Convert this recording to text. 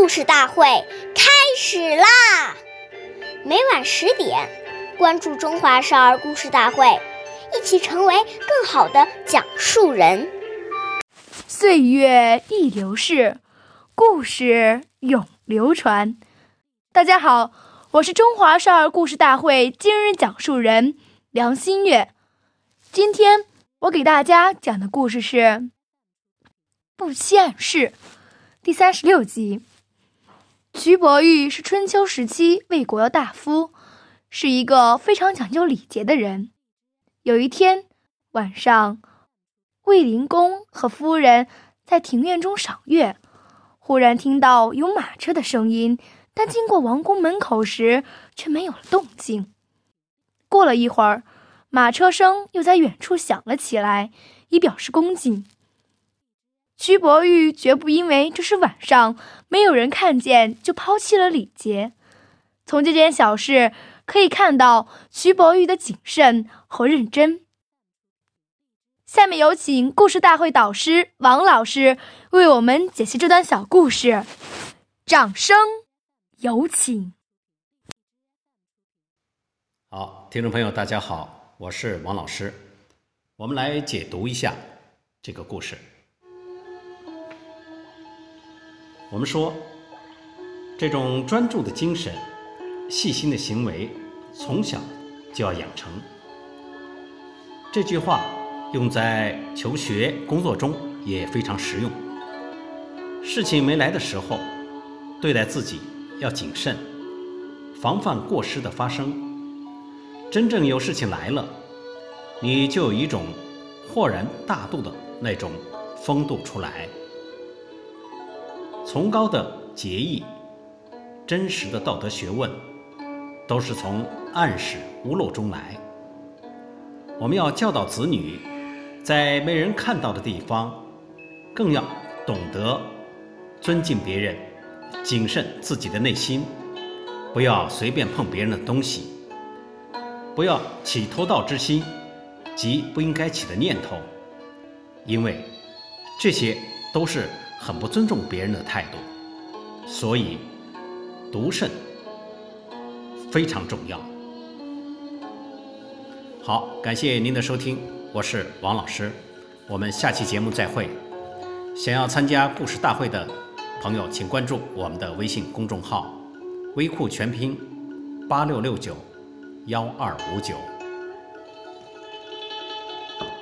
故事大会开始啦！每晚十点，关注《中华少儿故事大会》，一起成为更好的讲述人。岁月易流逝，故事永流传。大家好，我是中华少儿故事大会今日讲述人梁新月。今天我给大家讲的故事是《不期暗示》第三十六集。徐伯玉是春秋时期魏国的大夫，是一个非常讲究礼节的人。有一天晚上，卫灵公和夫人在庭院中赏月，忽然听到有马车的声音，但经过王宫门口时却没有了动静。过了一会儿，马车声又在远处响了起来，以表示恭敬。徐伯玉绝不因为这是晚上，没有人看见就抛弃了礼节。从这件小事可以看到徐伯玉的谨慎和认真。下面有请故事大会导师王老师为我们解析这段小故事，掌声有请。好，听众朋友，大家好，我是王老师，我们来解读一下这个故事。我们说，这种专注的精神、细心的行为，从小就要养成。这句话用在求学、工作中也非常实用。事情没来的时候，对待自己要谨慎，防范过失的发生。真正有事情来了，你就有一种豁然大度的那种风度出来。崇高的节义、真实的道德学问，都是从暗室屋漏中来。我们要教导子女，在没人看到的地方，更要懂得尊敬别人，谨慎自己的内心，不要随便碰别人的东西，不要起偷盗之心及不应该起的念头，因为这些都是。很不尊重别人的态度，所以独慎非常重要。好，感谢您的收听，我是王老师，我们下期节目再会。想要参加故事大会的朋友，请关注我们的微信公众号“微库全拼八六六九幺二五九”。